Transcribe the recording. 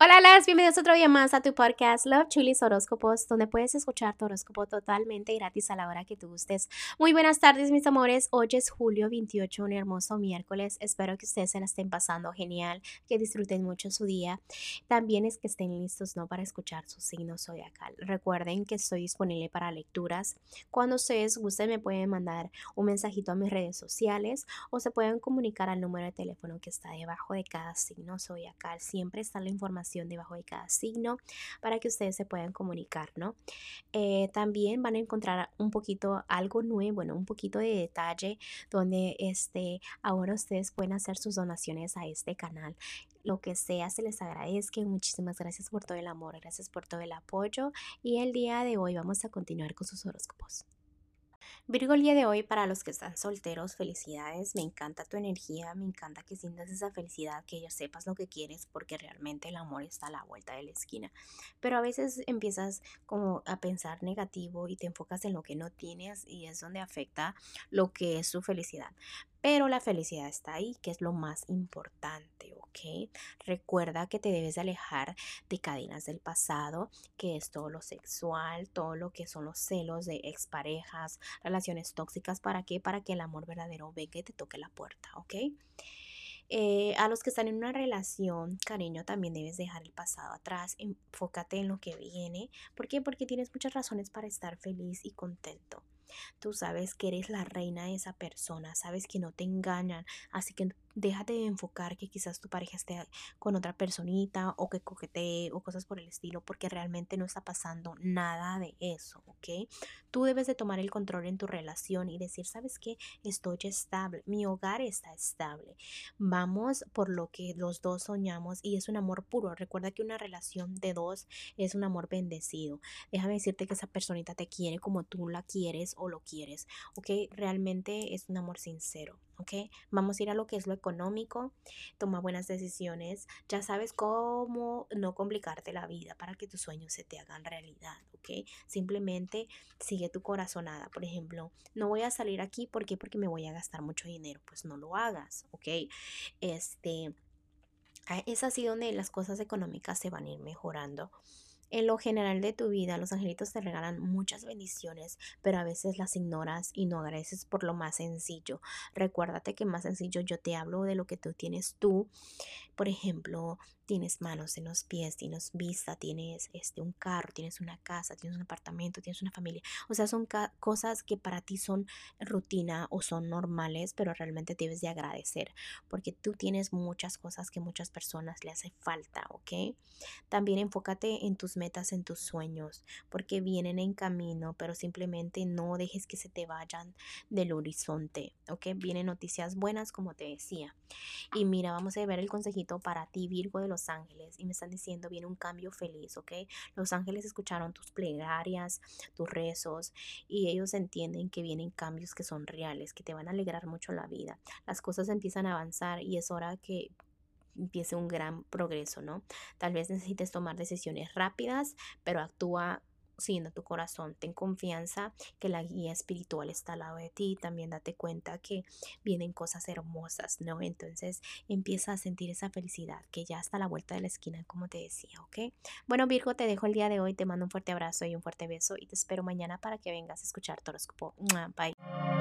Hola, las bienvenidos otro día más a tu podcast Love Chulis Horóscopos, donde puedes escuchar tu horóscopo totalmente gratis a la hora que tú gustes. Muy buenas tardes, mis amores. Hoy es julio 28, un hermoso miércoles. Espero que ustedes se la estén pasando genial, que disfruten mucho su día. También es que estén listos, ¿no? Para escuchar su signo zodiacal. Recuerden que estoy disponible para lecturas. Cuando ustedes gusten, me pueden mandar un mensajito a mis redes sociales o se pueden comunicar al número de teléfono que está debajo de cada signo zodiacal. Siempre está la información debajo de cada signo para que ustedes se puedan comunicar, ¿no? Eh, también van a encontrar un poquito algo nuevo, bueno, un poquito de detalle donde este, ahora ustedes pueden hacer sus donaciones a este canal lo que sea, se les agradezca. Muchísimas gracias por todo el amor, gracias por todo el apoyo. Y el día de hoy vamos a continuar con sus horóscopos. Virgo, el día de hoy, para los que están solteros, felicidades. Me encanta tu energía, me encanta que sientas esa felicidad, que ya sepas lo que quieres, porque realmente el amor está a la vuelta de la esquina. Pero a veces empiezas como a pensar negativo y te enfocas en lo que no tienes y es donde afecta lo que es su felicidad. Pero la felicidad está ahí, que es lo más importante, ¿ok? Recuerda que te debes de alejar de cadenas del pasado, que es todo lo sexual, todo lo que son los celos de exparejas, relaciones tóxicas. ¿Para qué? Para que el amor verdadero venga y te toque la puerta, ¿ok? Eh, a los que están en una relación, cariño, también debes dejar el pasado atrás, enfócate en lo que viene. ¿Por qué? Porque tienes muchas razones para estar feliz y contento. Tú sabes que eres la reina de esa persona, sabes que no te engañan, así que déjate de enfocar que quizás tu pareja esté con otra personita o que coquetee o cosas por el estilo, porque realmente no está pasando nada de eso, ¿ok? Tú debes de tomar el control en tu relación y decir, ¿sabes qué? Estoy estable, mi hogar está estable. Vamos por lo que los dos soñamos y es un amor puro. Recuerda que una relación de dos es un amor bendecido. Déjame decirte que esa personita te quiere como tú la quieres o lo quieres, ¿ok? Realmente es un amor sincero. ¿ok? Vamos a ir a lo que es lo económico, toma buenas decisiones, ya sabes cómo no complicarte la vida para que tus sueños se te hagan realidad, ¿ok? Simplemente sigue tu corazonada, por ejemplo, no voy a salir aquí, ¿por? Porque me voy a gastar mucho dinero, pues no lo hagas, ¿ok? Este, es así donde las cosas económicas se van a ir mejorando. En lo general de tu vida, los angelitos te regalan muchas bendiciones, pero a veces las ignoras y no agradeces por lo más sencillo. Recuérdate que más sencillo yo te hablo de lo que tú tienes tú. Por ejemplo, tienes manos en los pies, tienes vista, tienes este, un carro, tienes una casa, tienes un apartamento, tienes una familia. O sea, son cosas que para ti son rutina o son normales, pero realmente debes de agradecer porque tú tienes muchas cosas que muchas personas le hace falta, ¿ok? También enfócate en tus metas, en tus sueños, porque vienen en camino, pero simplemente no dejes que se te vayan del horizonte, ¿ok? Vienen noticias buenas, como te decía. Y mira, vamos a ver el consejito para ti, Virgo de los ángeles y me están diciendo viene un cambio feliz, ¿ok? Los ángeles escucharon tus plegarias, tus rezos y ellos entienden que vienen cambios que son reales, que te van a alegrar mucho la vida. Las cosas empiezan a avanzar y es hora que empiece un gran progreso, ¿no? Tal vez necesites tomar decisiones rápidas, pero actúa siguiendo tu corazón. Ten confianza que la guía espiritual está al lado de ti. También date cuenta que vienen cosas hermosas, ¿no? Entonces empieza a sentir esa felicidad que ya está a la vuelta de la esquina, como te decía, ¿ok? Bueno, Virgo, te dejo el día de hoy. Te mando un fuerte abrazo y un fuerte beso y te espero mañana para que vengas a escuchar tu horóscopo. Bye.